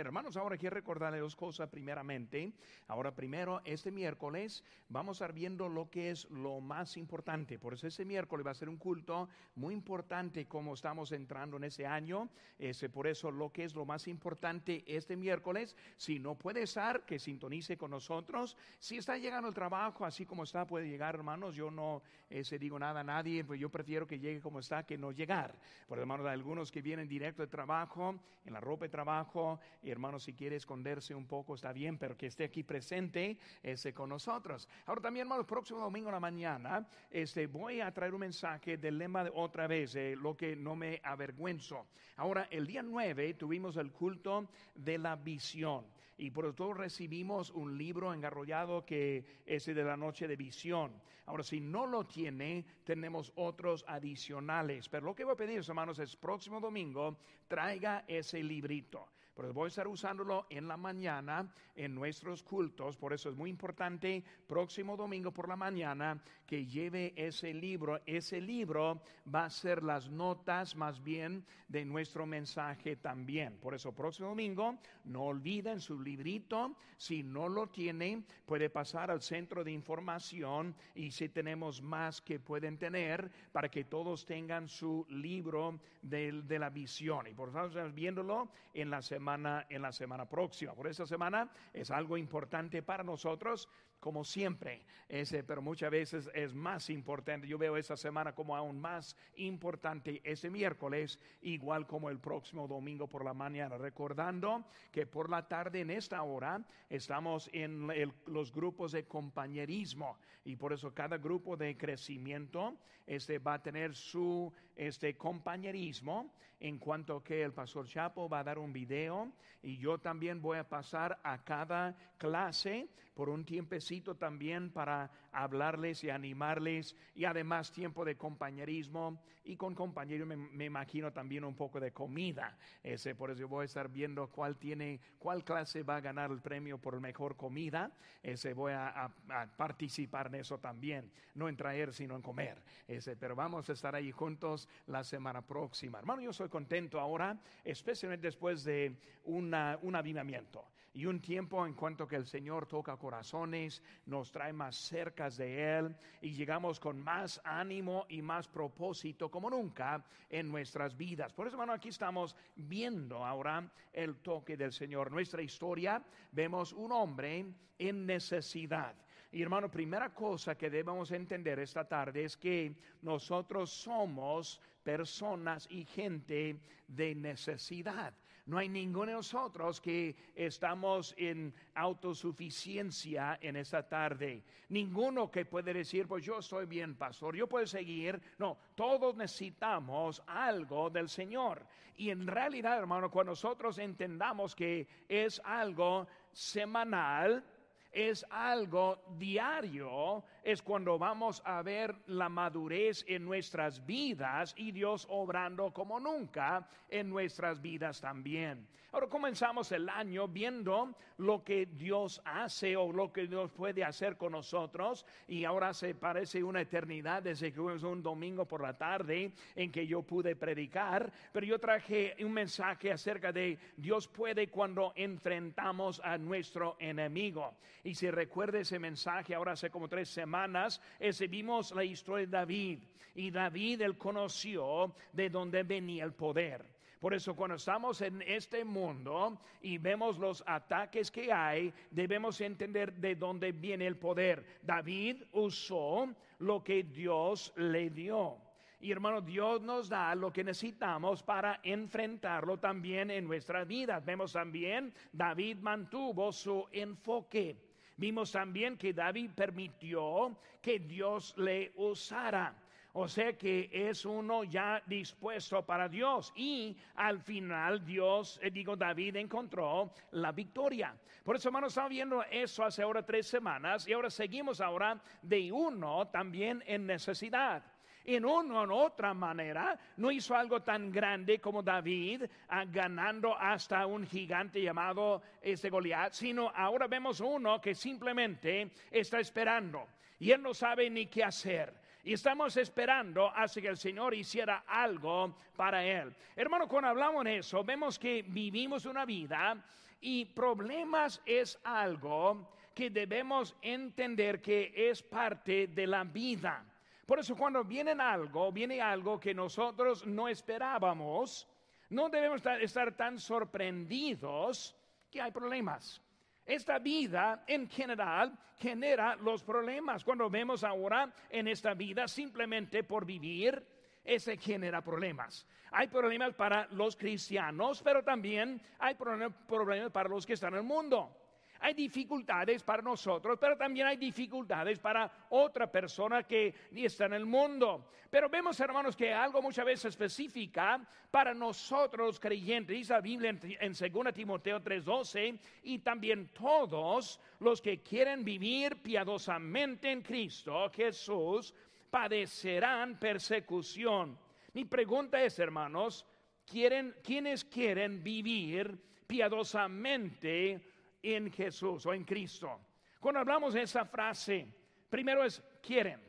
Hermanos, ahora quiero recordarles dos cosas primeramente. Ahora primero, este miércoles vamos a estar viendo lo que es lo más importante. Por eso ese miércoles va a ser un culto muy importante como estamos entrando en ese año. Ese, por eso lo que es lo más importante este miércoles, si no puede estar, que sintonice con nosotros. Si está llegando el trabajo, así como está, puede llegar, hermanos. Yo no ese, digo nada a nadie, pues yo prefiero que llegue como está que no llegar. Por hermanos, algunos que vienen directo de trabajo, en la ropa de trabajo, y hermanos, si quiere esconderse un poco está bien, pero que esté aquí presente ese con nosotros. Ahora también, hermanos, próximo domingo en la mañana, este, voy a traer un mensaje del lema de otra vez, lo que no me avergüenzo. Ahora, el día 9 tuvimos el culto de la visión y por todo recibimos un libro engarrollado que es de la noche de visión. Ahora, si no lo tiene, tenemos otros adicionales. Pero lo que voy a pedir, hermanos, es próximo domingo, traiga ese librito. Pero voy a estar usándolo en la mañana en nuestros cultos. Por eso es muy importante, próximo domingo por la mañana, que lleve ese libro. Ese libro va a ser las notas más bien de nuestro mensaje también. Por eso, próximo domingo, no olviden su librito. Si no lo tiene, puede pasar al centro de información y si tenemos más que pueden tener para que todos tengan su libro de, de la visión. Y por favor, viéndolo en la semana en la semana próxima. Por esta semana es algo importante para nosotros como siempre, ese, pero muchas veces es más importante. Yo veo esta semana como aún más importante ese miércoles, igual como el próximo domingo por la mañana, recordando que por la tarde en esta hora estamos en los grupos de compañerismo y por eso cada grupo de crecimiento este, va a tener su este, compañerismo en cuanto que el pastor Chapo va a dar un video y yo también voy a pasar a cada clase por un tiempecito también para hablarles y animarles y además tiempo de compañerismo y con compañeros me, imagino también un poco de comida. Ese, por eso voy a estar viendo cuál tiene, cuál clase va a ganar el premio por mejor comida. Ese voy a, participar en eso también, no en traer sino en comer. Ese, pero vamos a estar ahí juntos la semana próxima. Hermano, yo soy contento ahora, especialmente después de una, un avivamiento y un tiempo en cuanto que el Señor toca corazones, nos trae más cerca de Él y llegamos con más ánimo y más propósito como nunca en nuestras vidas. Por eso, hermano, aquí estamos viendo ahora el toque del Señor. Nuestra historia, vemos un hombre en necesidad. Y hermano, primera cosa que debemos entender esta tarde es que nosotros somos personas y gente de necesidad. No hay ninguno de nosotros que estamos en autosuficiencia en esta tarde. Ninguno que puede decir, pues yo estoy bien, pastor, yo puedo seguir. No, todos necesitamos algo del Señor. Y en realidad, hermano, cuando nosotros entendamos que es algo semanal, es algo diario, es cuando vamos a ver la madurez en nuestras vidas y Dios obrando como nunca en nuestras vidas también. Ahora comenzamos el año viendo lo que Dios hace o lo que Dios puede hacer con nosotros y ahora se parece una eternidad desde que fue un domingo por la tarde en que yo pude predicar, pero yo traje un mensaje acerca de Dios puede cuando enfrentamos a nuestro enemigo. Y si recuerda ese mensaje, ahora hace como tres semanas, ese vimos la historia de David y David él conoció de dónde venía el poder. Por eso cuando estamos en este mundo y vemos los ataques que hay, debemos entender de dónde viene el poder. David usó lo que Dios le dio. Y hermano, Dios nos da lo que necesitamos para enfrentarlo también en nuestra vida. Vemos también, David mantuvo su enfoque. Vimos también que David permitió que Dios le usara. O sea que es uno ya dispuesto para Dios. Y al final Dios, eh, digo, David encontró la victoria. Por eso, hermanos, estamos viendo eso hace ahora tres semanas y ahora seguimos ahora de uno también en necesidad. En una o otra manera, no hizo algo tan grande como David, ah, ganando hasta un gigante llamado este Goliat, sino ahora vemos uno que simplemente está esperando y él no sabe ni qué hacer Y estamos esperando hasta que el Señor hiciera algo para Él. Hermano, cuando hablamos de eso, vemos que vivimos una vida y problemas es algo que debemos entender que es parte de la vida. Por eso cuando viene algo, viene algo que nosotros no esperábamos, no debemos estar tan sorprendidos que hay problemas. Esta vida en general genera los problemas. Cuando vemos ahora en esta vida simplemente por vivir, ese genera problemas. Hay problemas para los cristianos, pero también hay problemas para los que están en el mundo. Hay dificultades para nosotros, pero también hay dificultades para otra persona que está en el mundo. Pero vemos, hermanos, que algo muchas veces específica para nosotros creyentes, dice la Biblia en, 2 Timoteo 3:12, y también todos los que quieren vivir piadosamente en Cristo Jesús padecerán persecución. Mi pregunta es, hermanos, ¿quieren, ¿quiénes quieren vivir piadosamente en Jesús o en Cristo. Cuando hablamos de esa frase, primero es quieren,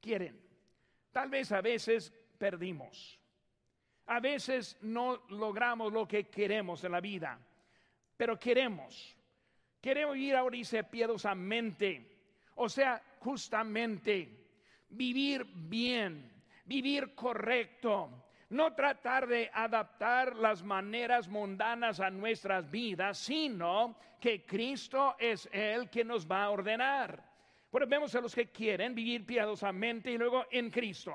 quieren. Tal vez a veces perdimos. A veces no logramos lo que queremos en la vida, pero queremos. Queremos ir ahora, dice, piadosamente, o sea, justamente, vivir bien, vivir correcto, no tratar de adaptar las maneras mundanas a nuestras vidas, sino que Cristo es el que nos va a ordenar. Pues vemos a los que quieren vivir piadosamente y luego en Cristo.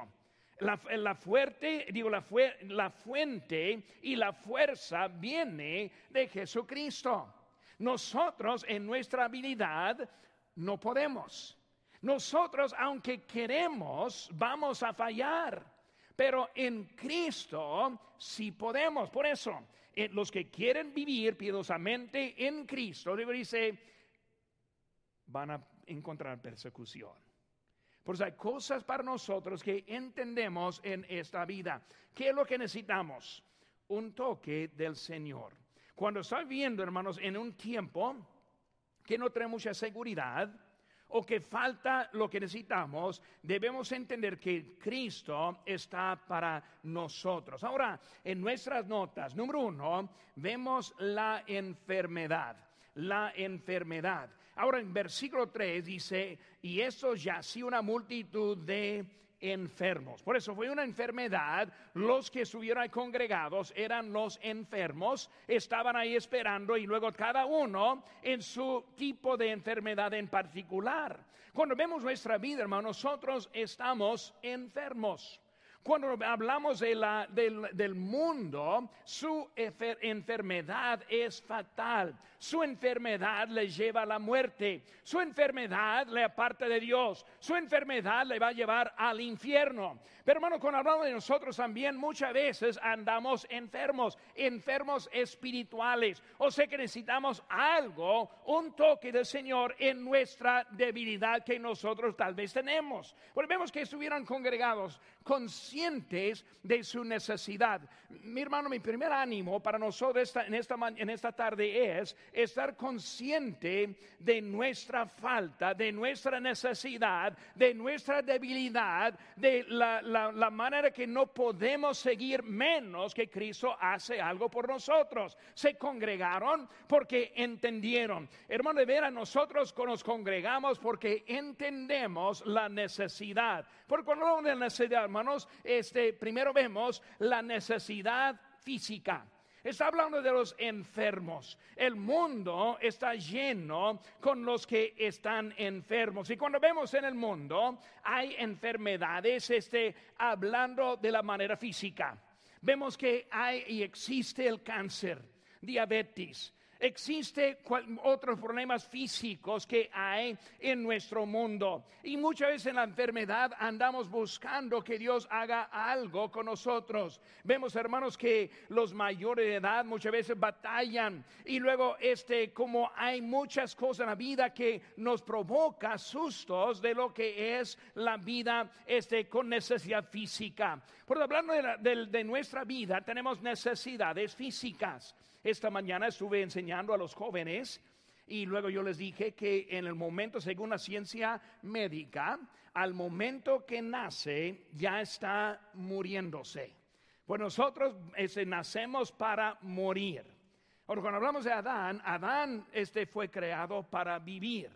La, fuerte, digo, la, la fuente y la fuerza viene de Jesucristo. Nosotros en nuestra habilidad no podemos. Nosotros, aunque queremos, vamos a fallar. Pero en Cristo sí podemos. Por eso, eh, los que quieren vivir piadosamente en Cristo, dice, van a encontrar persecución. Por eso hay cosas para nosotros que entendemos en esta vida. ¿Qué es lo que necesitamos? Un toque del Señor. Cuando estoy viendo, hermanos, en un tiempo que no trae mucha seguridad, o que falta lo que necesitamos, debemos entender que Cristo está para nosotros. Ahora, en nuestras notas, número uno, vemos la enfermedad. La enfermedad. Ahora en versículo 3 dice, y eso ya sí una multitud de enfermos. Por eso fue una enfermedad. Los que estuvieron congregados eran los enfermos, estaban ahí esperando y luego cada uno en su tipo de enfermedad en particular. Cuando vemos nuestra vida, hermano, nosotros estamos enfermos. Cuando hablamos de la, del, del, mundo, su enfermedad es fatal. Su enfermedad le lleva a la muerte. Su enfermedad le aparta de Dios. Su enfermedad le va a llevar al infierno. Pero hermano, cuando hablamos de nosotros también muchas veces andamos enfermos, enfermos espirituales. O sea que necesitamos algo, un toque del Señor en nuestra debilidad que nosotros tal vez tenemos. Volvemos que estuvieran congregados conscientes de su necesidad. Mi hermano, mi primer ánimo para nosotros en, esta, en esta tarde es estar consciente de nuestra falta, de nuestra necesidad, de nuestra debilidad, de la la, manera que no podemos seguir menos que Cristo hace algo por nosotros. Se congregaron porque entendieron. Hermano, de veras, nosotros nos congregamos porque entendemos la necesidad. Porque cuando de necesidad, hermanos, este, primero vemos la necesidad física. Está hablando de los enfermos. El mundo está lleno con los que están enfermos. Y cuando vemos en el mundo, hay enfermedades, este, hablando de la manera física. Vemos que hay y existe el cáncer, diabetes, Existe otros problemas físicos que hay en nuestro mundo. Y muchas veces en la enfermedad andamos buscando que Dios haga algo con nosotros. Vemos, hermanos, que los mayores de edad muchas veces batallan. Y luego, este, como hay muchas cosas en la vida que nos provoca sustos de lo que es la vida este, con necesidad física. Por hablando de nuestra vida, tenemos necesidades físicas. Esta mañana estuve enseñando a los jóvenes Y luego yo les dije que en el momento, según la ciencia médica, al momento que nace ya está muriéndose. Pues nosotros este, nacemos para morir. Ahora, cuando hablamos de Adán, Adán este, fue creado para vivir.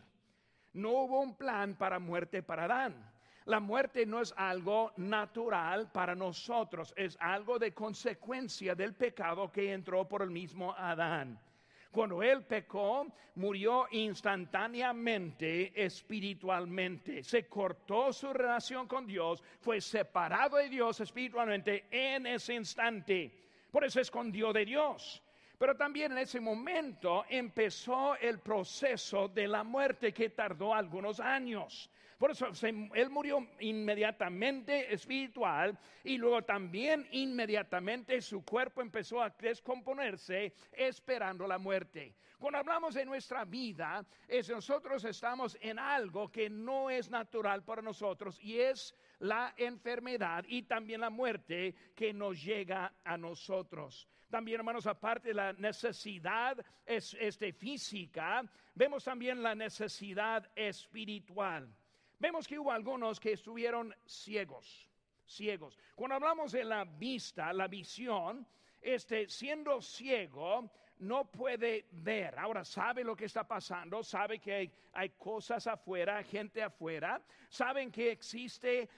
No hubo un plan para muerte para Adán. La muerte no es algo natural para nosotros, es algo de consecuencia del pecado que entró por el mismo Adán. Cuando él pecó, murió instantáneamente espiritualmente. Se cortó su relación con Dios, fue separado de Dios espiritualmente en ese instante. Por eso escondió de Dios. Pero también en ese momento empezó el proceso de la muerte que tardó algunos años. Por eso él murió inmediatamente espiritual y luego también inmediatamente su cuerpo empezó a descomponerse esperando la muerte. Cuando hablamos de nuestra vida, es nosotros estamos en algo que no es natural para nosotros y es la enfermedad y también la muerte que nos llega a nosotros. También, hermanos, aparte de la necesidad este, física, vemos también la necesidad espiritual. Vemos que hubo algunos que estuvieron ciegos, ciegos. Cuando hablamos de la vista, la visión, este, siendo ciego, no puede ver. Ahora sabe lo que está pasando, sabe que hay, cosas afuera, gente afuera, saben que existe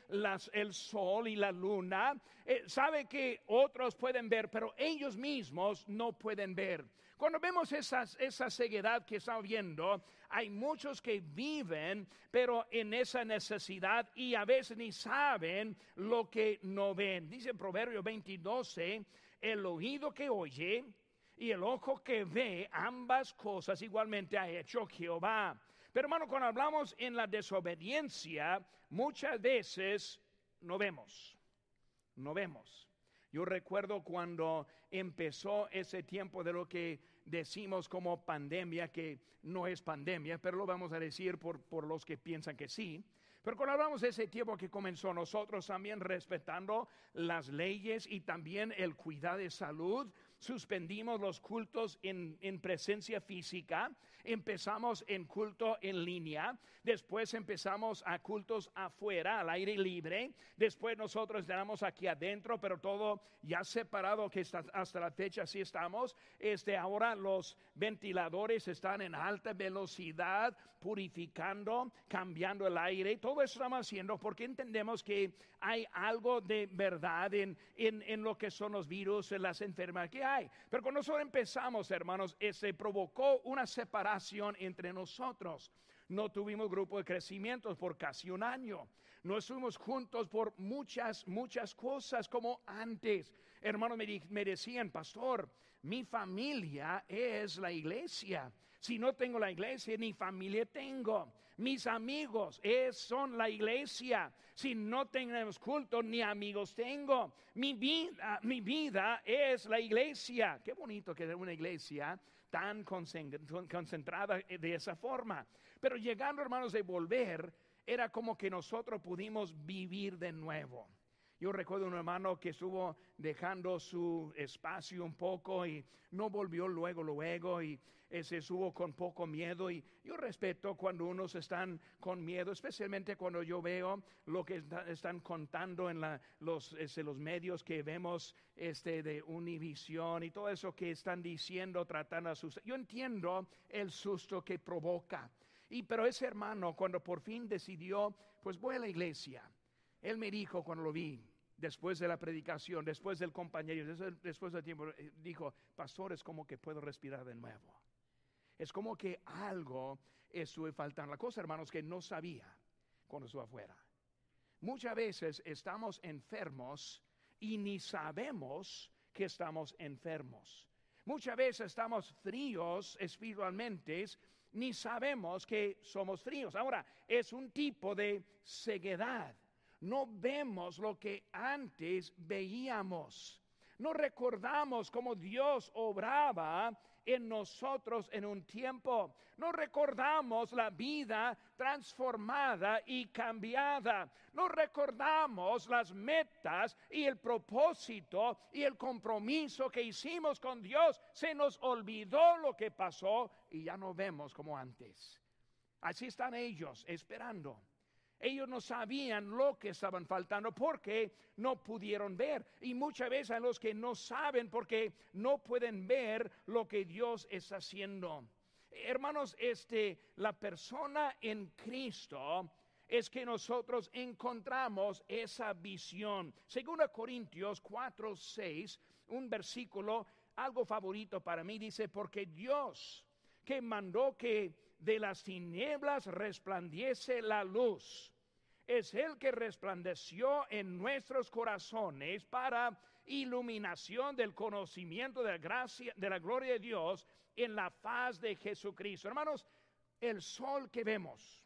el sol y la luna, eh, sabe que otros pueden ver, pero ellos mismos no pueden ver. Cuando vemos esa ceguedad que estamos viendo, hay muchos que viven, pero en esa necesidad y a veces ni saben lo que no ven. Dice Proverbio 22, el oído que oye y el ojo que ve, ambas cosas igualmente ha hecho Jehová. Pero hermano, cuando hablamos en la desobediencia, muchas veces no vemos, no vemos. Yo recuerdo cuando empezó ese tiempo de lo que decimos como pandemia, que no es pandemia, pero lo vamos a decir por, por los que piensan que sí. Pero cuando hablamos de ese tiempo que comenzó, nosotros también respetando las leyes y también el cuidado de salud, suspendimos los cultos en, en, presencia física, empezamos en culto en línea, después empezamos a cultos afuera, al aire libre, después nosotros estamos aquí adentro, pero todo ya separado, que hasta la fecha sí estamos. Este, ahora los ventiladores están en alta velocidad, purificando, cambiando el aire, todo eso estamos haciendo porque entendemos que hay algo de verdad en, en, lo que son los virus, en las enfermedades. Pero cuando nosotros empezamos, hermanos, eh, se provocó una separación entre nosotros. No tuvimos grupo de crecimiento por casi un año. No estuvimos juntos por muchas, muchas cosas como antes. Hermanos me, me decían, pastor, mi familia es la iglesia. Si no tengo la iglesia, ni familia tengo. Mis amigos es, son la iglesia. Si no tenemos culto, ni amigos tengo. Mi vida, mi vida es la iglesia. Qué bonito que es una iglesia tan concentrada de esa forma. Pero llegando, hermanos, de volver, era como que nosotros pudimos vivir de nuevo. Yo recuerdo un hermano que estuvo dejando su espacio un poco y no volvió luego, luego y se estuvo con poco miedo. Y yo respeto cuando unos están con miedo, especialmente cuando yo veo lo que están contando en los, este, los medios que vemos este, de Univisión y todo eso que están diciendo, tratando a asustar. Yo entiendo el susto que provoca. Y pero ese hermano, cuando por fin decidió, pues voy a la iglesia. Él me dijo cuando lo vi, después de la predicación, después del compañero, después del tiempo, eh, dijo, pastor, es como que puedo respirar de nuevo. Es como que algo estuve faltando. La cosa, hermanos, que no sabía cuando estuve afuera. Muchas veces estamos enfermos y ni sabemos que estamos enfermos. Muchas veces estamos fríos espiritualmente, ni sabemos que somos fríos. Ahora, es un tipo de ceguedad no vemos lo que antes veíamos. No recordamos cómo Dios obraba en nosotros en un tiempo. No recordamos la vida transformada y cambiada. No recordamos las metas y el propósito y el compromiso que hicimos con Dios. Se nos olvidó lo que pasó y ya no vemos como antes. Así están ellos esperando. Ellos no sabían lo que estaban faltando porque no pudieron ver. Y muchas veces a los que no saben porque no pueden ver lo que Dios está haciendo. Hermanos, este, la persona en Cristo es que nosotros encontramos esa visión. Según Corintios 4, 6, un versículo, algo favorito para mí, dice, porque Dios que mandó que de las tinieblas resplandiese la luz. Es el que resplandeció en nuestros corazones para iluminación del conocimiento de la gracia, de la gloria de Dios en la faz de Jesucristo. Hermanos, el sol que vemos,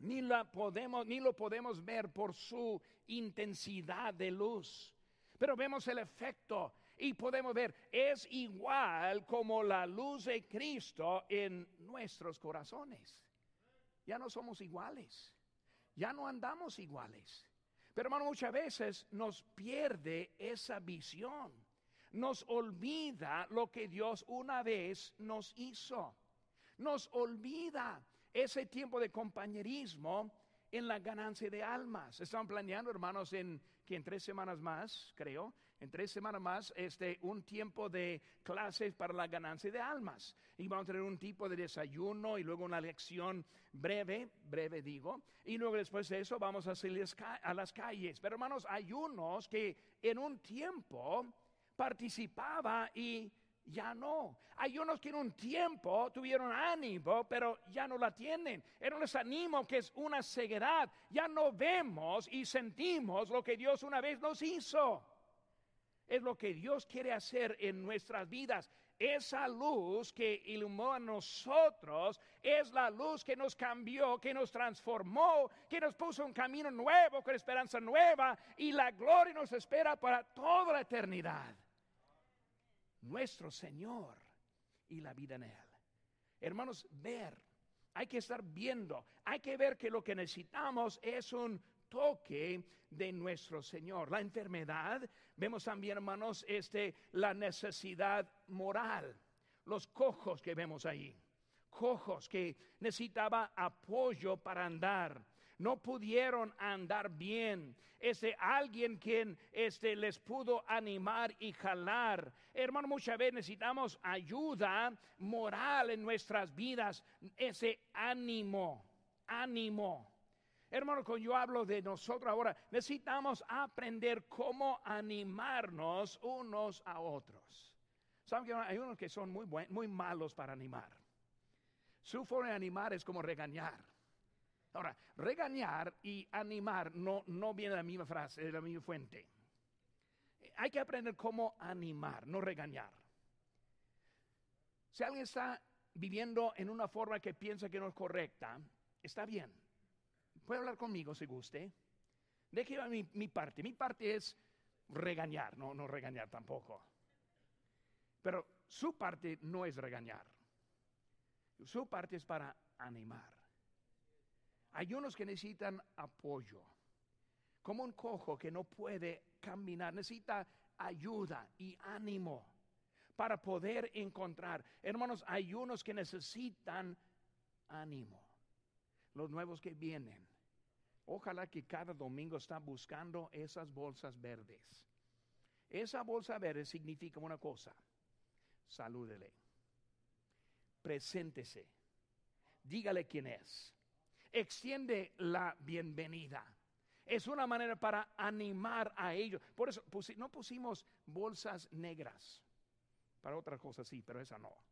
ni, la podemos, ni lo podemos ver por su intensidad de luz, pero vemos el efecto y podemos ver, es igual como la luz de Cristo en nuestros corazones. Ya no somos iguales, ya no andamos iguales. Pero muchas veces nos pierde esa visión, nos olvida lo que Dios una vez nos hizo, nos olvida ese tiempo de compañerismo en la ganancia de almas. Están planeando, hermanos, en que en tres semanas más, creo, en tres semanas más este, un tiempo de clases para la ganancia de almas. Y vamos a tener un tipo de desayuno y luego una lección breve, breve digo, y luego después de eso vamos a salir a las calles. Pero hermanos, hay unos que en un tiempo participaba y ya no. Hay unos que en un tiempo tuvieron ánimo, pero ya no la tienen. Era un desánimo que es una ceguedad. Ya no vemos y sentimos lo que Dios una vez nos hizo es lo que Dios quiere hacer en nuestras vidas. Esa luz que iluminó a nosotros es la luz que nos cambió, que nos transformó, que nos puso un camino nuevo, con esperanza nueva y la gloria nos espera para toda la eternidad. Nuestro Señor y la vida en Él. Hermanos, ver, hay que estar viendo, hay que ver que lo que necesitamos es un toque de nuestro Señor. La enfermedad, vemos también, hermanos, este, la necesidad moral, los cojos que vemos ahí, cojos que necesitaba apoyo para andar. No pudieron andar bien. Este alguien quien este les pudo animar y jalar. Hermano, muchas veces necesitamos ayuda moral en nuestras vidas, ese ánimo, ánimo. Hermano, cuando yo hablo de nosotros ahora, necesitamos aprender cómo animarnos unos a otros. Saben que hay unos que son muy, muy malos para animar. Su forma de animar es como regañar. Ahora, regañar y animar no, no viene de la misma frase, de la misma fuente. Hay que aprender cómo animar, no regañar. Si alguien está viviendo en una forma que piensa que no es correcta, está bien. Puede hablar conmigo si guste. Deje mi, mi parte. Mi parte es regañar, no, no regañar tampoco. Pero su parte no es regañar. Su parte es para animar. Hay unos que necesitan apoyo. Como un cojo que no puede caminar, necesita ayuda y ánimo para poder encontrar. Hermanos, hay unos que necesitan ánimo. Los nuevos que vienen Ojalá que cada domingo está buscando esas bolsas verdes. Esa bolsa verde significa una cosa. Salúdele. Preséntese. Dígale quién es. Extiende la bienvenida. Es una manera para animar a ellos. Por eso no pusimos bolsas negras. Para otras cosas sí, pero esa no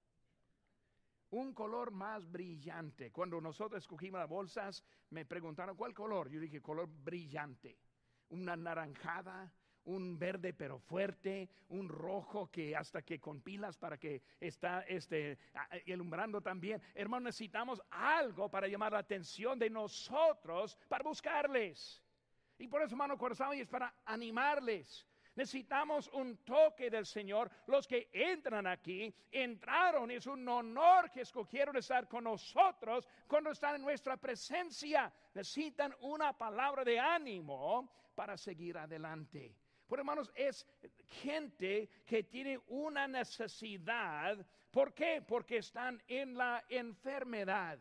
un color más brillante. Cuando nosotros escogimos las bolsas, me preguntaron cuál color. Yo dije color brillante. Una naranjada, un verde pero fuerte, un rojo que hasta que con pilas para que está este, también. Hermanos, necesitamos algo para llamar la atención de nosotros para buscarles. Y por eso, hermano corazón, es para animarles. Necesitamos un toque del Señor. Los que entran aquí entraron. Es un honor que escogieron estar con nosotros cuando están en nuestra presencia. Necesitan una palabra de ánimo para seguir adelante. Por hermanos, es gente que tiene una necesidad. ¿Por qué? Porque están en la enfermedad.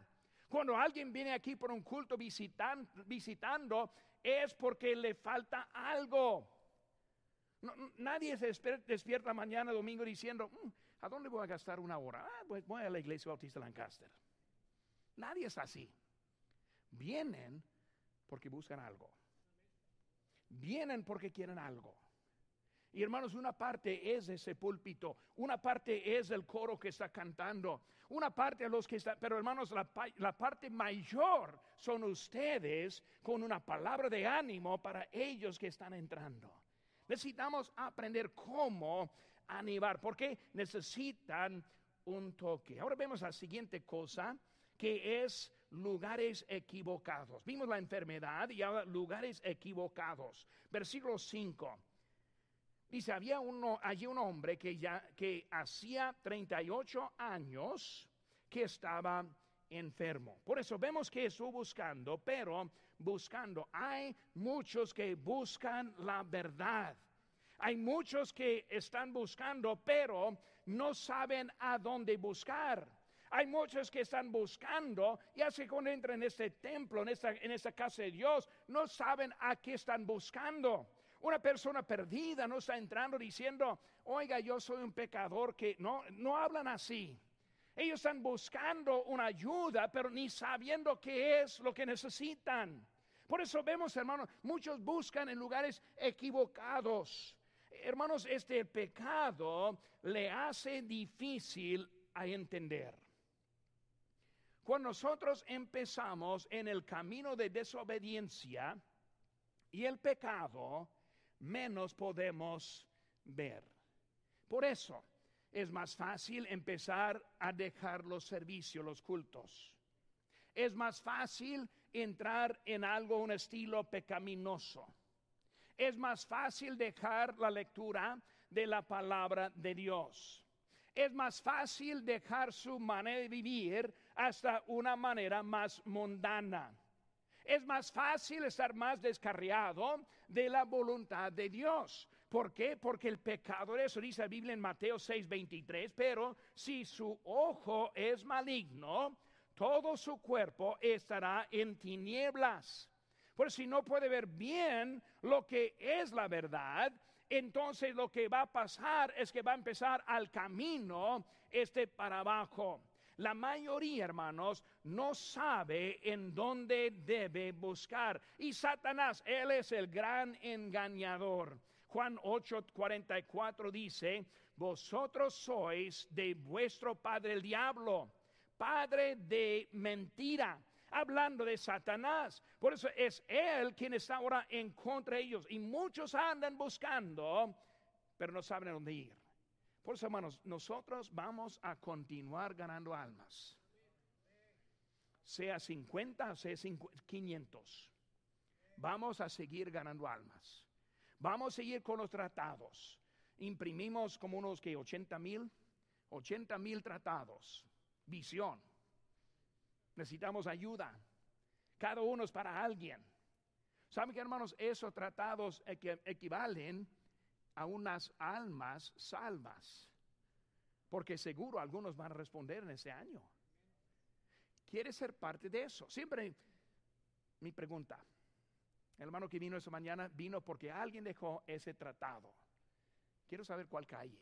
Cuando alguien viene aquí por un culto visitando, es porque le falta algo nadie se despierta mañana domingo diciendo, mm, ¿a dónde voy a gastar una hora? Ah, pues voy a la iglesia bautista Lancaster. Nadie es así. Vienen porque buscan algo. Vienen porque quieren algo. Y hermanos, una parte es ese púlpito, una parte es el coro que está cantando, una parte a los que están, pero hermanos, la, la, parte mayor son ustedes con una palabra de ánimo para ellos que están entrando. Necesitamos aprender cómo animar, porque necesitan un toque. Ahora vemos la siguiente cosa, que es lugares equivocados. Vimos la enfermedad y ahora lugares equivocados. Versículo 5. Dice, había uno, allí un hombre que ya que hacía 38 años que estaba enfermo. Por eso vemos que estuvo buscando, pero buscando. Hay muchos que buscan la verdad. Hay muchos que están buscando, pero no saben a dónde buscar. Hay muchos que están buscando, y así cuando entran en este templo, en esta, en esta casa de Dios, no saben a qué están buscando. Una persona perdida no está entrando diciendo, oiga, yo soy un pecador que no, no hablan así. Ellos están buscando una ayuda, pero ni sabiendo qué es lo que necesitan. Por eso vemos, hermanos, muchos buscan en lugares equivocados. Hermanos, este pecado le hace difícil a entender. Cuando nosotros empezamos en el camino de desobediencia y el pecado, menos podemos ver. Por eso, es más fácil empezar a dejar los servicios, los cultos. Es más fácil entrar en algo, un estilo pecaminoso. Es más fácil dejar la lectura de la palabra de Dios. Es más fácil dejar su manera de vivir hasta una manera más mundana. Es más fácil estar más descarriado de la voluntad de Dios. ¿Por qué? Porque el pecador, eso dice la Biblia en Mateo 6:23, pero si su ojo es maligno, todo su cuerpo estará en tinieblas. Por si no puede ver bien lo que es la verdad, entonces lo que va a pasar es que va a empezar al camino este para abajo. La mayoría, hermanos, no sabe en dónde debe buscar. Y Satanás, él es el gran engañador. Juan 8:44 dice, vosotros sois de vuestro padre el diablo, padre de mentira hablando de Satanás. Por eso es él quien está ahora en contra de ellos. Y muchos andan buscando, pero no saben a dónde ir. Por eso, hermanos, nosotros vamos a continuar ganando almas. Sea 50, sea 500. Vamos a seguir ganando almas. Vamos a seguir con los tratados. Imprimimos como unos que 80 mil, 80 mil tratados. Visión. Necesitamos ayuda. Cada uno es para alguien. ¿Saben que hermanos? Esos tratados equivalen a unas almas salvas. Porque seguro algunos van a responder en ese año. ¿Quiere ser parte de eso? Siempre mi pregunta. El hermano que vino esa mañana vino porque alguien dejó ese tratado. Quiero saber cuál calle.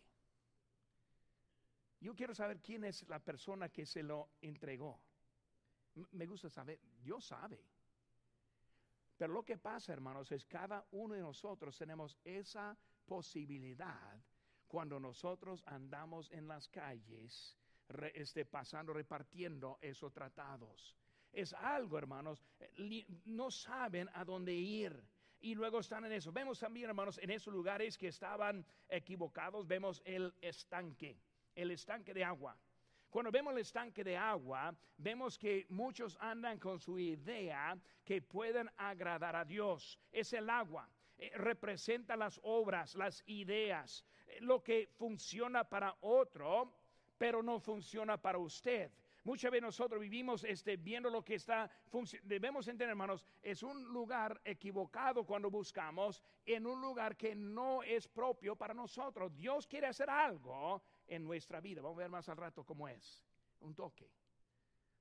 Yo quiero saber quién es la persona que se lo entregó. Me gusta saber, Dios sabe. Pero lo que pasa, hermanos, es cada uno de nosotros tenemos esa posibilidad cuando nosotros andamos en las calles, este, pasando, repartiendo esos tratados. Es algo, hermanos, no saben a dónde ir. Y luego están en eso. Vemos también, hermanos, en esos lugares que estaban equivocados, vemos el estanque, el estanque de agua. Cuando vemos el estanque de agua, vemos que muchos andan con su idea que pueden agradar a Dios. Es el agua. eh, representa las obras, las ideas, eh, lo que funciona para otro, pero no funciona para usted. Muchas veces nosotros vivimos este, viendo lo que está, debemos entender hermanos, es un lugar equivocado cuando buscamos en un lugar que no es propio para nosotros. Dios quiere hacer algo en nuestra vida. Vamos a ver más al rato cómo es. Un toque.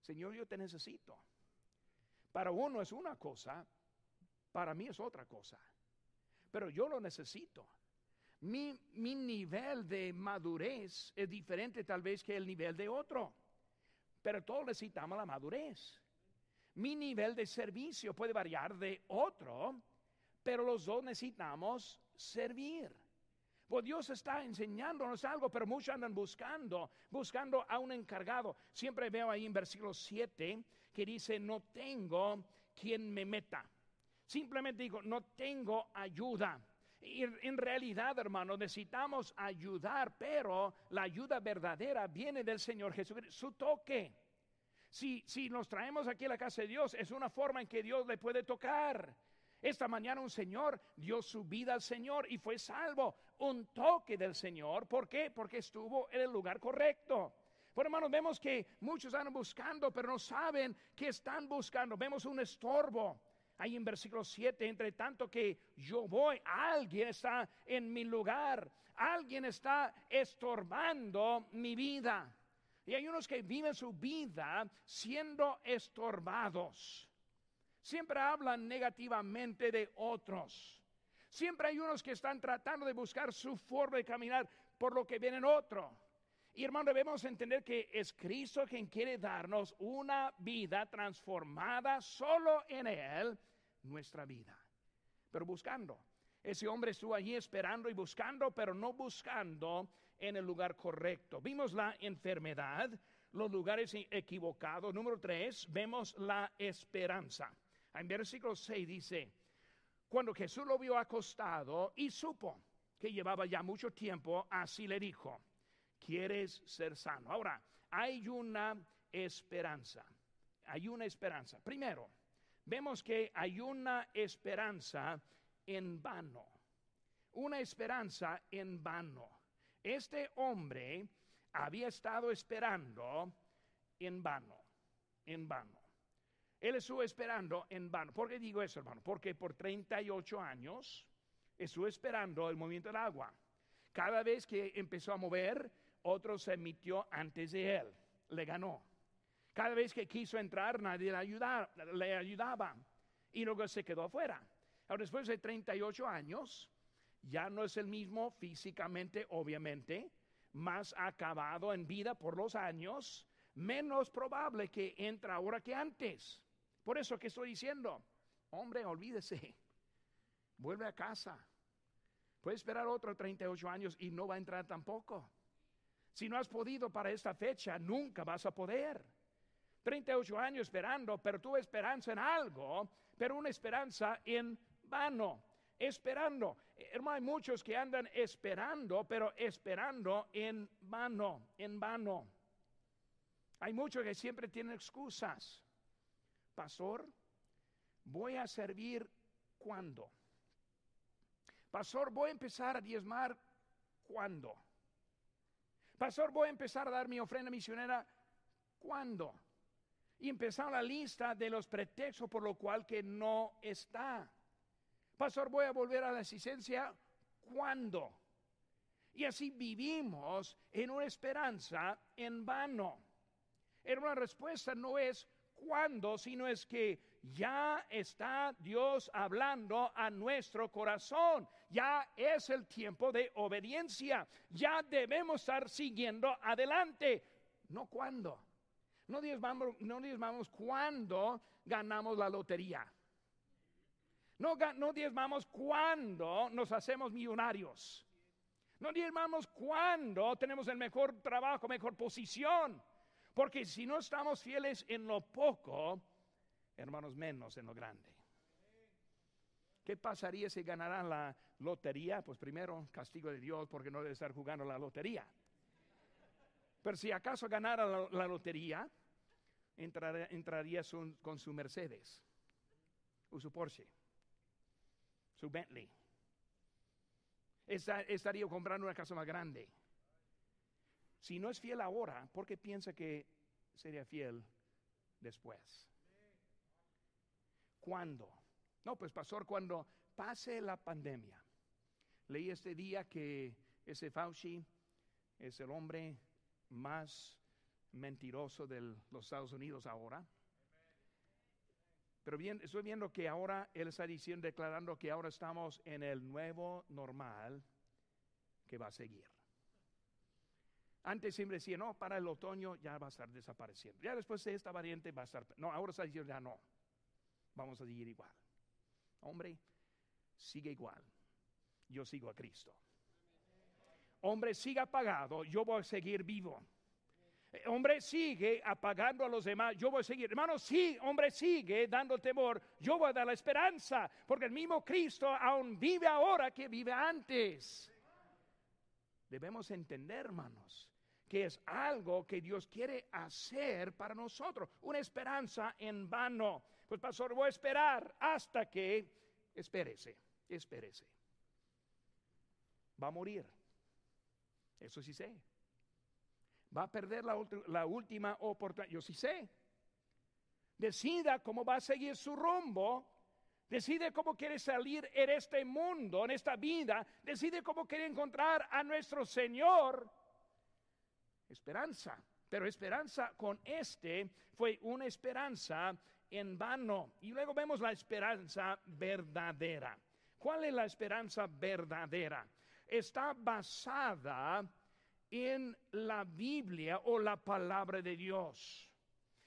Señor, yo te necesito. Para uno es una cosa, para mí es otra cosa. Pero yo lo necesito. Mi, mi nivel de madurez es diferente tal vez que el nivel de otro pero todos necesitamos la madurez. Mi nivel de servicio puede variar de otro, pero los dos necesitamos servir. Pues Dios está enseñándonos algo, pero muchos andan buscando, buscando a un encargado. Siempre veo ahí en versículo 7 que dice, no tengo quien me meta. Simplemente digo, no tengo ayuda. En realidad, hermano, necesitamos ayudar, pero la ayuda verdadera viene del Señor Jesucristo. Su toque. Si, si nos traemos aquí a la casa de Dios, es una forma en que Dios le puede tocar. Esta mañana un Señor dio su vida al Señor y fue salvo. Un toque del Señor. ¿Por qué? Porque estuvo en el lugar correcto. Por hermanos, vemos que muchos andan buscando, pero no saben qué están buscando. Vemos un estorbo. Ahí en versículo 7, entre tanto que yo voy, alguien está en mi lugar, alguien está estorbando mi vida. Y hay unos que viven su vida siendo estorbados. Siempre hablan negativamente de otros. Siempre hay unos que están tratando de buscar su forma de caminar por lo que viene en otro. Y hermano, debemos entender que es Cristo quien quiere darnos una vida transformada solo en Él, nuestra vida. Pero buscando. Ese hombre estuvo allí esperando y buscando, pero no buscando en el lugar correcto. Vimos la enfermedad, los lugares equivocados. Número tres, vemos la esperanza. En versículo 6 dice, cuando Jesús lo vio acostado y supo que llevaba ya mucho tiempo, así le dijo, quieres ser sano. Ahora, hay una esperanza, hay una esperanza. Primero, vemos que hay una esperanza en vano, una esperanza en vano. Este hombre había estado esperando en vano, en vano. Él estuvo esperando en vano. ¿Por qué digo eso, hermano? Porque por 38 años estuvo esperando el movimiento del agua. Cada vez que empezó a mover, otro se emitió antes de él, le ganó. Cada vez que quiso entrar, nadie le ayudaba, le ayudaba y luego se quedó afuera. Ahora, después de 38 años, ya no es el mismo físicamente, obviamente, más acabado en vida por los años, menos probable que entra ahora que antes. Por eso que estoy diciendo, hombre, olvídese, vuelve a casa. Puede esperar otros 38 años y no va a entrar tampoco. Si no has podido para esta fecha, nunca vas a poder. 38 años esperando, pero tuve esperanza en algo, pero una esperanza en vano, esperando. Hermano, hay muchos que andan esperando, pero esperando en vano, en vano. Hay muchos que siempre tienen excusas. Pastor, voy a servir cuando. Pastor, voy a empezar a diezmar cuando. Pastor, voy a empezar a dar mi ofrenda misionera cuando. Y empezar la lista de los pretextos por lo cual que no está. Pastor, voy a volver a la asistencia. ¿Cuándo? Y así vivimos en una esperanza en vano. En una respuesta no es cuándo, sino es que ya está Dios hablando a nuestro corazón. Ya es el tiempo de obediencia. Ya debemos estar siguiendo adelante. No cuándo. No diezmamos, no diezmamos cuándo ganamos la lotería. No, no diezmamos cuando nos hacemos millonarios. No diezmamos cuando tenemos el mejor trabajo, mejor posición. Porque si no estamos fieles en lo poco, hermanos, menos en lo grande. ¿Qué pasaría si ganaran la lotería? Pues primero, castigo de Dios porque no debe estar jugando la lotería. Pero si acaso ganara la, lotería, entraría, con su Mercedes o su Porsche su Bentley, estaría comprando una casa más grande. Si no es fiel ahora, ¿por qué piensa que sería fiel después? ¿Cuándo? No, pues pastor, cuando pase la pandemia. Leí este día que ese Fauci es el hombre más mentiroso de los Estados Unidos ahora. Pero bien, estoy viendo que ahora él está diciendo, declarando que ahora estamos en el nuevo normal que va a seguir. Antes siempre decía, no, para el otoño ya va a estar desapareciendo. Ya después de esta variante va a estar, no, ahora está diciendo ya no, vamos a seguir igual. Hombre, sigue igual. Yo sigo a Cristo. Hombre, siga apagado, yo voy a seguir vivo. Eh, hombre, sigue apagando a los demás, yo voy a seguir. Hermano, sí, hombre, sigue dando temor, yo voy a dar la esperanza, porque el mismo Cristo aún vive ahora que vive antes. Debemos entender, hermanos, que es algo que Dios quiere hacer para nosotros, una esperanza en vano. Pues pastor, voy a esperar hasta que, espérese, espérese. Va a morir. Eso sí sé. Va a perder la, la última oportunidad. Yo sí sé. Decida cómo va a seguir su rumbo. Decide cómo quiere salir en este mundo, en esta vida. Decide cómo quiere encontrar a nuestro Señor esperanza. Pero esperanza con este fue una esperanza en vano. Y luego vemos la esperanza verdadera. ¿Cuál es la esperanza verdadera? Está basada en la Biblia o la palabra de Dios.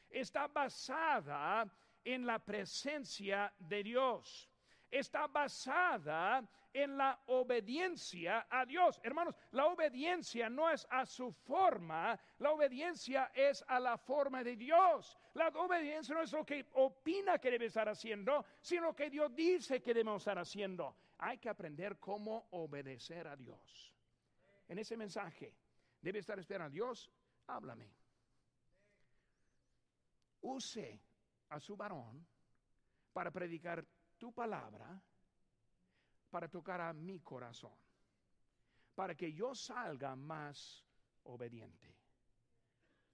Está basada en la presencia de Dios. Está basada en la obediencia a Dios. Hermanos, la obediencia no es a su forma, la obediencia es a la forma de Dios. La obediencia no es lo que opina que debe estar haciendo, sino que Dios dice que debemos estar haciendo. Hay que aprender cómo obedecer a Dios. En ese mensaje debe estar esperando a Dios, háblame. Use a su varón para predicar tu palabra para tocar a mi corazón, para que yo salga más obediente.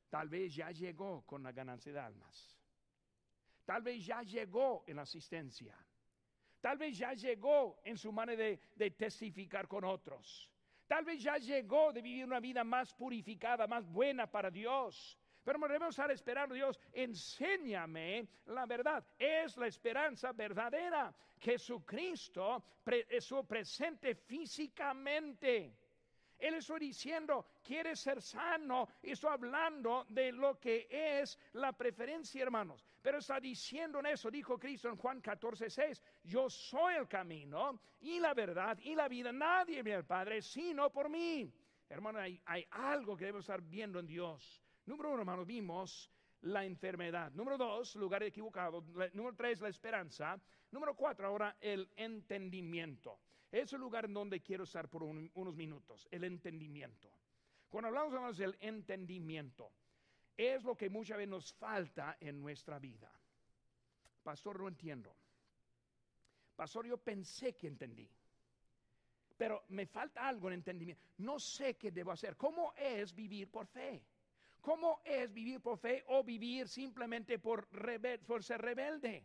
Tal vez ya llegó con la ganancia de almas. Tal vez ya llegó en la asistencia. Tal vez ya llegó en su manera de, de, testificar con otros. Tal vez ya llegó de vivir una vida más purificada, más buena para Dios. Pero debemos estar esperando, Dios, enséñame la verdad. Es la esperanza verdadera. Jesucristo es su presente físicamente. Él está diciendo, quiere ser sano. Y estoy hablando de lo que es la preferencia, hermanos. Pero está diciendo en eso, dijo Cristo en Juan 14, 6, yo soy el camino y la verdad y la vida. Nadie ve al Padre sino por mí. Hermano, hay, hay algo que debemos estar viendo en Dios. Número uno, hermano, vimos la enfermedad. Número dos, lugar equivocado. Número tres, la esperanza. Número cuatro, ahora el entendimiento. Es el lugar en donde quiero estar por unos minutos, el entendimiento. Cuando hablamos del entendimiento, es lo que muchas veces nos falta en nuestra vida. Pastor, no entiendo. Pastor, yo pensé que entendí. Pero me falta algo en entendimiento. No sé qué debo hacer. ¿Cómo es vivir por fe? ¿Cómo es vivir por fe o vivir simplemente por, ser rebelde?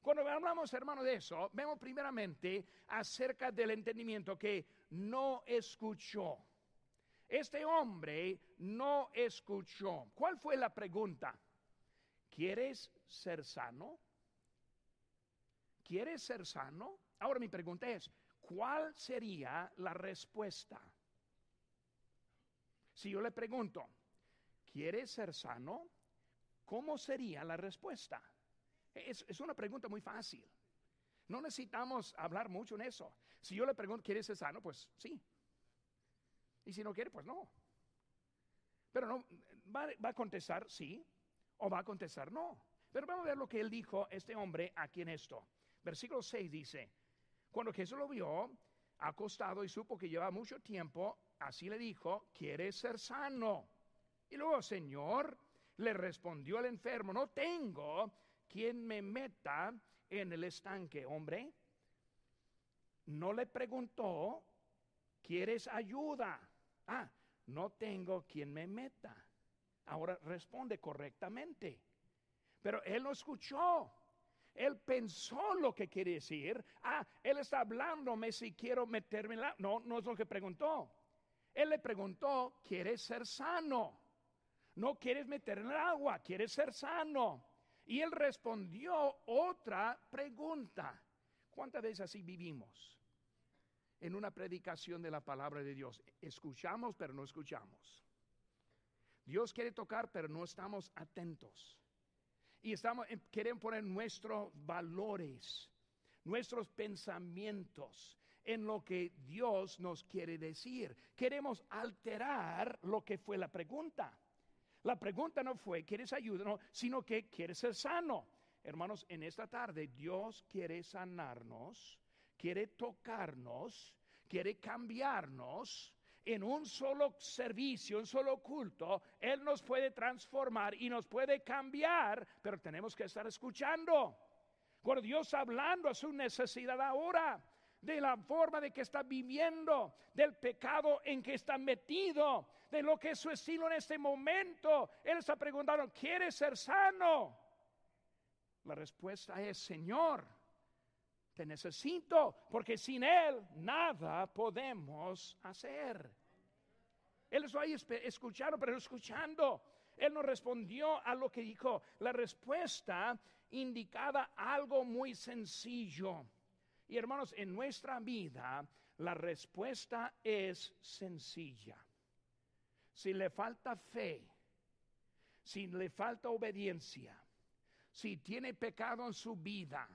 Cuando hablamos, hermano, de eso, vemos primeramente acerca del entendimiento que no escuchó. Este hombre no escuchó. ¿Cuál fue la pregunta? ¿Quieres ser sano? ¿Quieres ser sano? Ahora mi pregunta es, ¿cuál sería la respuesta? Si yo le pregunto, ¿Quieres ser sano? ¿Cómo sería la respuesta? Es, una pregunta muy fácil. No necesitamos hablar mucho en eso. Si yo le pregunto, ¿quieres ser sano? Pues sí. Y si no quiere, pues no. Pero no, va, va, a contestar sí o va a contestar no. Pero vamos a ver lo que él dijo, este hombre, aquí en esto. Versículo 6 dice, cuando Jesús lo vio acostado y supo que llevaba mucho tiempo, así le dijo, ¿quieres ser sano? Y luego, Señor, le respondió el enfermo, no tengo quien me meta en el estanque, hombre. No le preguntó ¿quieres ayuda? Ah, no tengo quien me meta. Ahora responde correctamente. Pero él no escuchó. Él pensó lo que quiere decir. Ah, él está hablándome si quiero meterme en la... No, no es lo que preguntó. Él le preguntó, ¿quieres ser sano? No quieres meter en el agua, quieres ser sano. Y él respondió otra pregunta. ¿Cuántas veces así vivimos? En una predicación de la palabra de Dios. Escuchamos, pero no escuchamos. Dios quiere tocar, pero no estamos atentos. Y estamos, queremos poner nuestros valores, nuestros pensamientos en lo que Dios nos quiere decir. Queremos alterar lo que fue la pregunta. La pregunta no fue, ¿quieres ayuda? sino que quieres ser sano. Hermanos, en esta tarde Dios quiere sanarnos, quiere tocarnos, quiere cambiarnos. En un solo servicio, un solo culto, Él nos puede transformar y nos puede cambiar, pero tenemos que estar escuchando. Cuando Dios hablando a su necesidad ahora, de la forma de que está viviendo, del pecado en que está metido, de lo que es su estilo en este momento. Él está preguntando, ¿quiere ser sano? La respuesta es, Señor, te necesito, porque sin Él nada podemos hacer. Él está ahí escuchando, pero escuchando. Él no respondió a lo que dijo. La respuesta indicaba algo muy sencillo. Y hermanos, en nuestra vida la respuesta es sencilla. Si le falta fe, si le falta obediencia, si tiene pecado en su vida,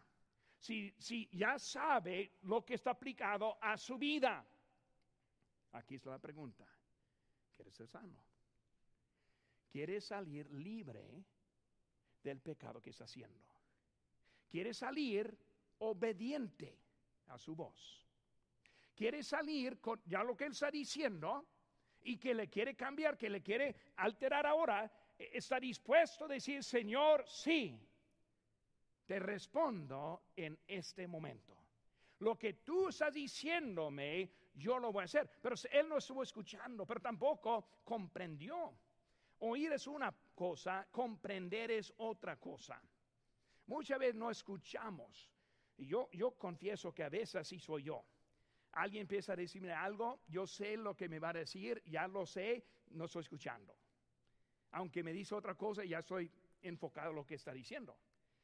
si, si ya sabe lo que está aplicado a su vida. Aquí está la pregunta. ¿Quieres ser sano? ¿Quieres salir libre del pecado que está haciendo? ¿Quieres salir obediente? a su voz. Quiere salir con ya lo que él está diciendo y que le quiere cambiar, que le quiere alterar ahora, e, está dispuesto a decir, Señor, sí, te respondo en este momento. Lo que tú estás diciéndome, yo lo voy a hacer. Pero él no estuvo escuchando, pero tampoco comprendió. Oír es una cosa, comprender es otra cosa. Muchas veces no escuchamos. Y yo, yo confieso que a veces así soy yo. Alguien empieza a decirme algo, yo sé lo que me va a decir, ya lo sé, no estoy escuchando. Aunque me dice otra cosa, ya estoy enfocado en lo que está diciendo.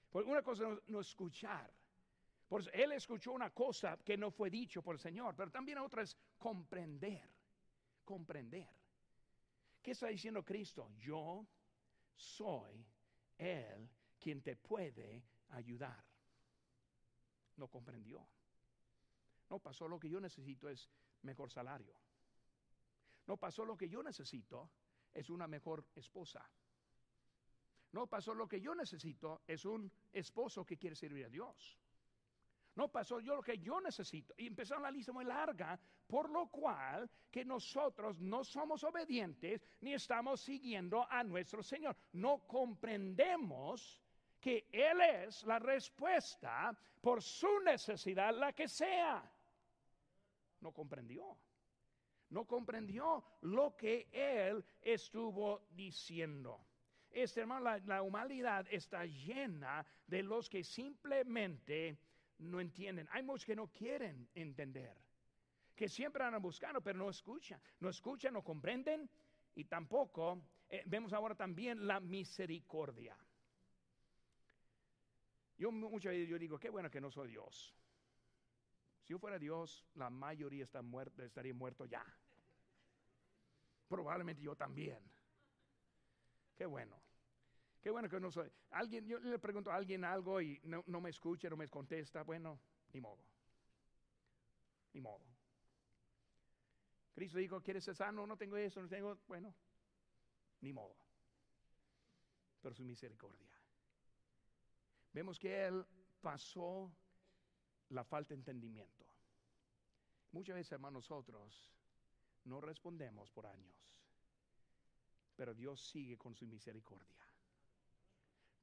Porque una cosa no, no escuchar. Por él escuchó una cosa que no fue dicho por el Señor, pero también otra es comprender. Comprender. ¿Qué está diciendo Cristo? Yo soy Él quien te puede ayudar no comprendió. No pasó lo que yo necesito es mejor salario. No pasó lo que yo necesito es una mejor esposa. No pasó lo que yo necesito es un esposo que quiere servir a Dios. No pasó yo lo que yo necesito. Y empezó la lista muy larga, por lo cual que nosotros no somos obedientes ni estamos siguiendo a nuestro Señor. No comprendemos que Él es la respuesta por su necesidad, la que sea. No comprendió. No comprendió lo que Él estuvo diciendo. Este hermano, la, humanidad está llena de los que simplemente no entienden. Hay muchos que no quieren entender, que siempre andan buscando, pero no escuchan. No escuchan, no comprenden y tampoco eh, vemos ahora también la misericordia. Yo muchas veces yo digo, qué bueno que no soy Dios. Si yo fuera Dios, la mayoría estaría muerto ya. Probablemente yo también. Qué bueno. Qué bueno que no soy. Alguien, yo le pregunto a alguien algo y no, no me escucha, no me contesta. Bueno, ni modo. Ni modo. Cristo dijo, ¿quieres ser sano? No tengo eso, no tengo. Bueno, ni modo. Pero su misericordia vemos que él pasó la falta de entendimiento. Muchas veces, hermanos, nosotros no respondemos por años, pero Dios sigue con su misericordia.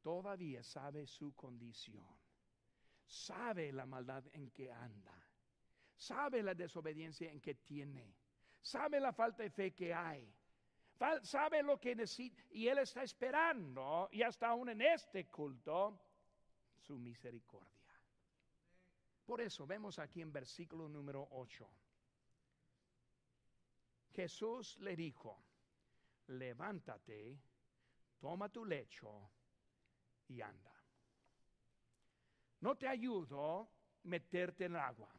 Todavía sabe su condición, sabe la maldad en que anda, sabe la desobediencia en que tiene, sabe la falta de fe que hay, sabe lo que necesita y Él está esperando, y hasta aún en este culto, su misericordia. Por eso vemos aquí en versículo número 8. Jesús le dijo, levántate, toma tu lecho y anda. No te ayudo meterte en el agua.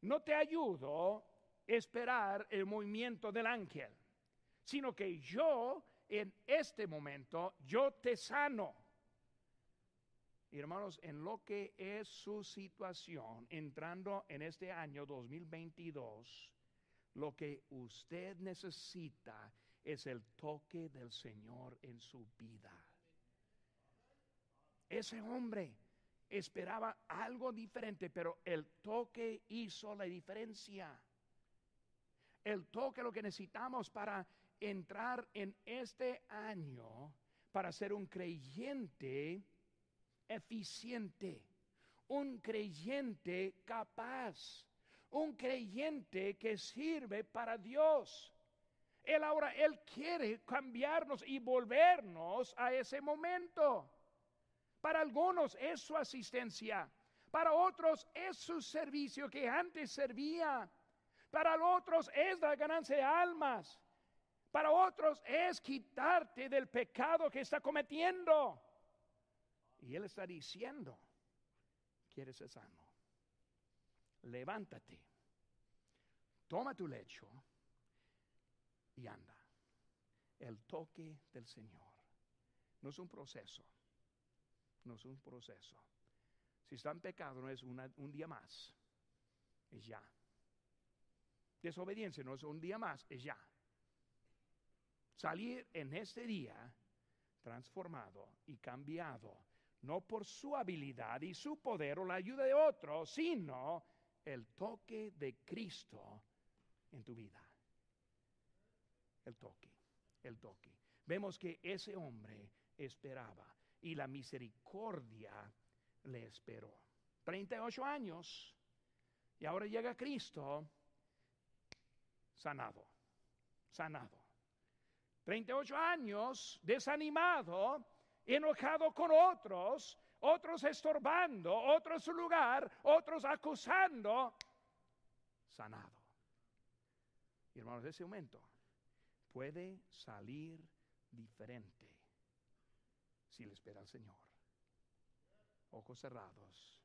No te ayudo esperar el movimiento del ángel, sino que yo en este momento, yo te sano. Hermanos, en lo que es su situación, entrando en este año 2022, lo que usted necesita es el toque del Señor en su vida. Ese hombre esperaba algo diferente, pero el toque hizo la diferencia. El toque lo que necesitamos para entrar en este año, para ser un creyente eficiente, un creyente capaz, un creyente que sirve para Dios. Él ahora, Él quiere cambiarnos y volvernos a ese momento. Para algunos es su asistencia, para otros es su servicio que antes servía, para otros es la ganancia de almas, para otros es quitarte del pecado que está cometiendo. Y Él está diciendo, ¿quieres ser sano? Levántate, toma tu lecho y anda. El toque del Señor no es un proceso no es un proceso. Si está en pecado no es un día más, es ya. Desobediencia no es un día más, es ya. Salir en este día transformado y cambiado, no por su habilidad y su poder o la ayuda de otros, sino el toque de Cristo en tu vida. El toque, el toque. Vemos que ese hombre esperaba y la misericordia le esperó. 38 años y ahora llega Cristo sanado, sanado. 38 años desanimado, enojado con otros, otros estorbando, otros su lugar, otros acusando, sanado. Y hermanos, ese momento puede salir diferente si le espera al Señor. Ojos cerrados.